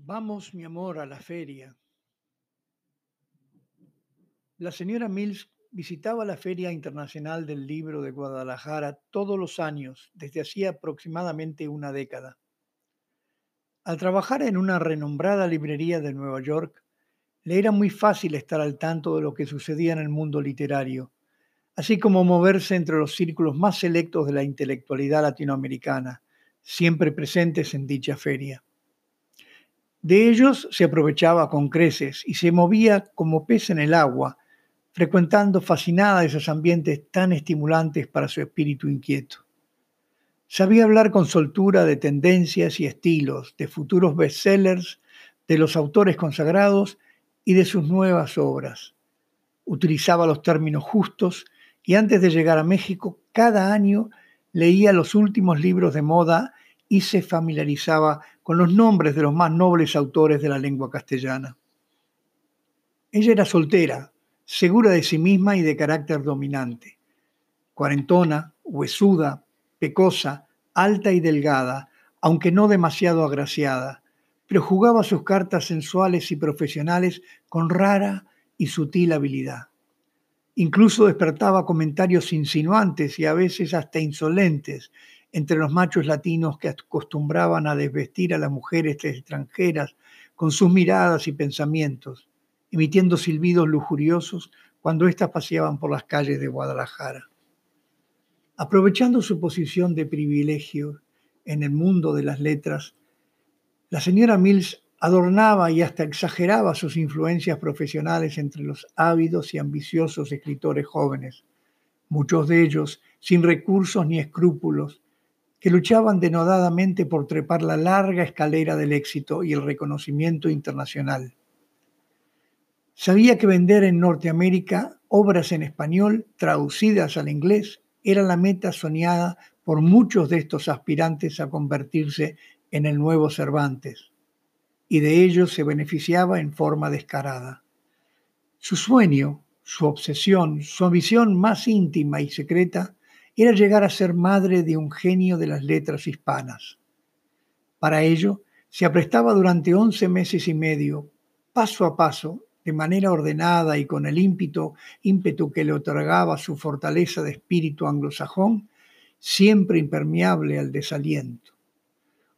Vamos, mi amor, a la feria. La señora Mills visitaba la Feria Internacional del Libro de Guadalajara todos los años, desde hacía aproximadamente una década. Al trabajar en una renombrada librería de Nueva York, le era muy fácil estar al tanto de lo que sucedía en el mundo literario, así como moverse entre los círculos más selectos de la intelectualidad latinoamericana, siempre presentes en dicha feria. De ellos se aprovechaba con creces y se movía como pez en el agua, frecuentando fascinada esos ambientes tan estimulantes para su espíritu inquieto. Sabía hablar con soltura de tendencias y estilos, de futuros bestsellers, de los autores consagrados y de sus nuevas obras. Utilizaba los términos justos y antes de llegar a México, cada año leía los últimos libros de moda y se familiarizaba con los nombres de los más nobles autores de la lengua castellana. Ella era soltera, segura de sí misma y de carácter dominante. Cuarentona, huesuda, pecosa, alta y delgada, aunque no demasiado agraciada, pero jugaba sus cartas sensuales y profesionales con rara y sutil habilidad. Incluso despertaba comentarios insinuantes y a veces hasta insolentes entre los machos latinos que acostumbraban a desvestir a las mujeres extranjeras con sus miradas y pensamientos, emitiendo silbidos lujuriosos cuando éstas paseaban por las calles de Guadalajara. Aprovechando su posición de privilegio en el mundo de las letras, la señora Mills adornaba y hasta exageraba sus influencias profesionales entre los ávidos y ambiciosos escritores jóvenes, muchos de ellos sin recursos ni escrúpulos, que luchaban denodadamente por trepar la larga escalera del éxito y el reconocimiento internacional. Sabía que vender en Norteamérica obras en español traducidas al inglés era la meta soñada por muchos de estos aspirantes a convertirse en el nuevo Cervantes, y de ellos se beneficiaba en forma descarada. Su sueño, su obsesión, su ambición más íntima y secreta era llegar a ser madre de un genio de las letras hispanas. Para ello, se aprestaba durante once meses y medio, paso a paso, de manera ordenada y con el ímpetu, ímpetu que le otorgaba su fortaleza de espíritu anglosajón, siempre impermeable al desaliento.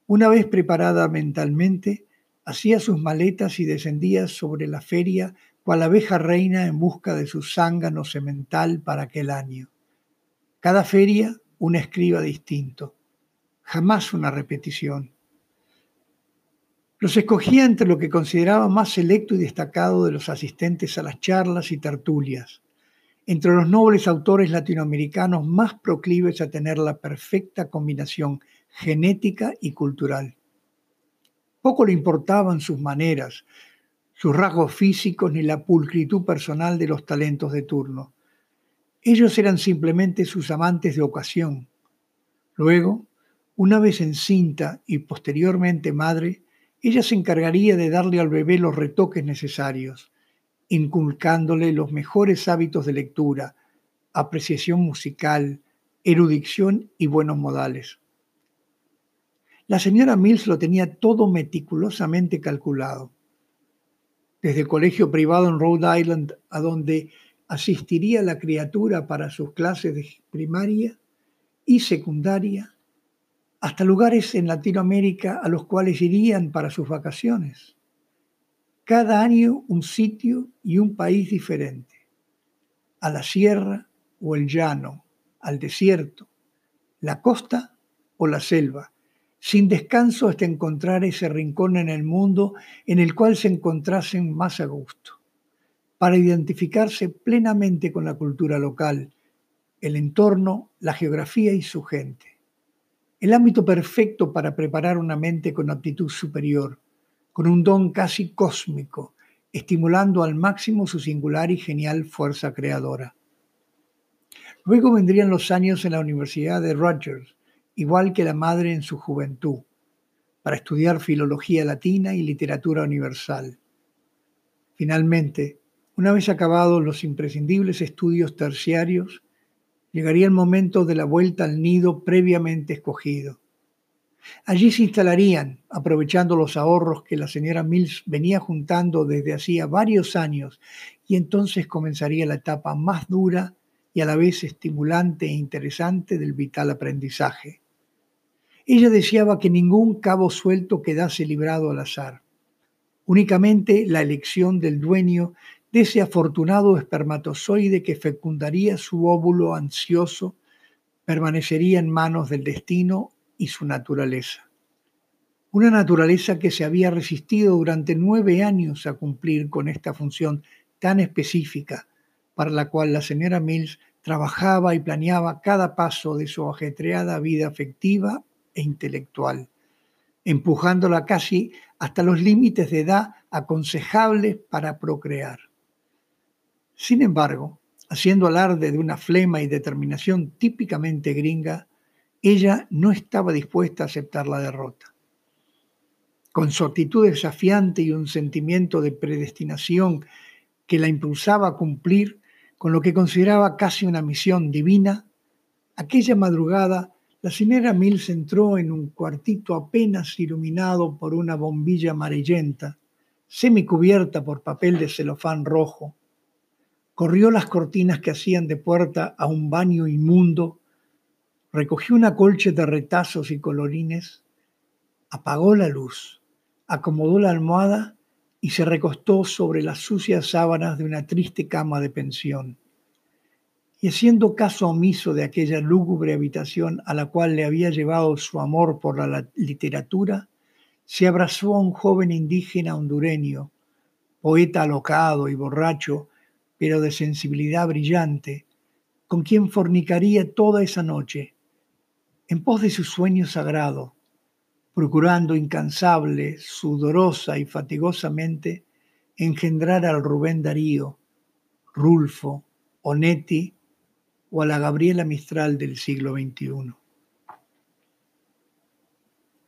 Una vez preparada mentalmente, hacía sus maletas y descendía sobre la feria cual abeja reina en busca de su zángano semental para aquel año. Cada feria un escriba distinto, jamás una repetición. Los escogía entre lo que consideraba más selecto y destacado de los asistentes a las charlas y tertulias, entre los nobles autores latinoamericanos más proclives a tener la perfecta combinación genética y cultural. Poco le importaban sus maneras, sus rasgos físicos ni la pulcritud personal de los talentos de turno. Ellos eran simplemente sus amantes de ocasión. Luego, una vez encinta y posteriormente madre, ella se encargaría de darle al bebé los retoques necesarios, inculcándole los mejores hábitos de lectura, apreciación musical, erudición y buenos modales. La señora Mills lo tenía todo meticulosamente calculado. Desde el colegio privado en Rhode Island, a donde asistiría la criatura para sus clases de primaria y secundaria, hasta lugares en Latinoamérica a los cuales irían para sus vacaciones. Cada año un sitio y un país diferente, a la sierra o el llano, al desierto, la costa o la selva, sin descanso hasta encontrar ese rincón en el mundo en el cual se encontrasen más a gusto para identificarse plenamente con la cultura local, el entorno, la geografía y su gente. El ámbito perfecto para preparar una mente con aptitud superior, con un don casi cósmico, estimulando al máximo su singular y genial fuerza creadora. Luego vendrían los años en la Universidad de Rutgers, igual que la madre en su juventud, para estudiar filología latina y literatura universal. Finalmente, una vez acabados los imprescindibles estudios terciarios, llegaría el momento de la vuelta al nido previamente escogido. Allí se instalarían, aprovechando los ahorros que la señora Mills venía juntando desde hacía varios años, y entonces comenzaría la etapa más dura y a la vez estimulante e interesante del vital aprendizaje. Ella deseaba que ningún cabo suelto quedase librado al azar. Únicamente la elección del dueño de ese afortunado espermatozoide que fecundaría su óvulo ansioso permanecería en manos del destino y su naturaleza. Una naturaleza que se había resistido durante nueve años a cumplir con esta función tan específica para la cual la señora Mills trabajaba y planeaba cada paso de su ajetreada vida afectiva e intelectual, empujándola casi hasta los límites de edad aconsejables para procrear. Sin embargo, haciendo alarde de una flema y determinación típicamente gringa, ella no estaba dispuesta a aceptar la derrota. Con su actitud desafiante y un sentimiento de predestinación que la impulsaba a cumplir con lo que consideraba casi una misión divina, aquella madrugada la señora Mills entró en un cuartito apenas iluminado por una bombilla amarillenta, semicubierta por papel de celofán rojo. Corrió las cortinas que hacían de puerta a un baño inmundo, recogió una colcha de retazos y colorines, apagó la luz, acomodó la almohada y se recostó sobre las sucias sábanas de una triste cama de pensión. Y haciendo caso omiso de aquella lúgubre habitación a la cual le había llevado su amor por la literatura, se abrazó a un joven indígena hondureño, poeta alocado y borracho, pero de sensibilidad brillante, con quien fornicaría toda esa noche, en pos de su sueño sagrado, procurando incansable, sudorosa y fatigosamente engendrar al Rubén Darío, Rulfo, Onetti o a la Gabriela Mistral del siglo XXI.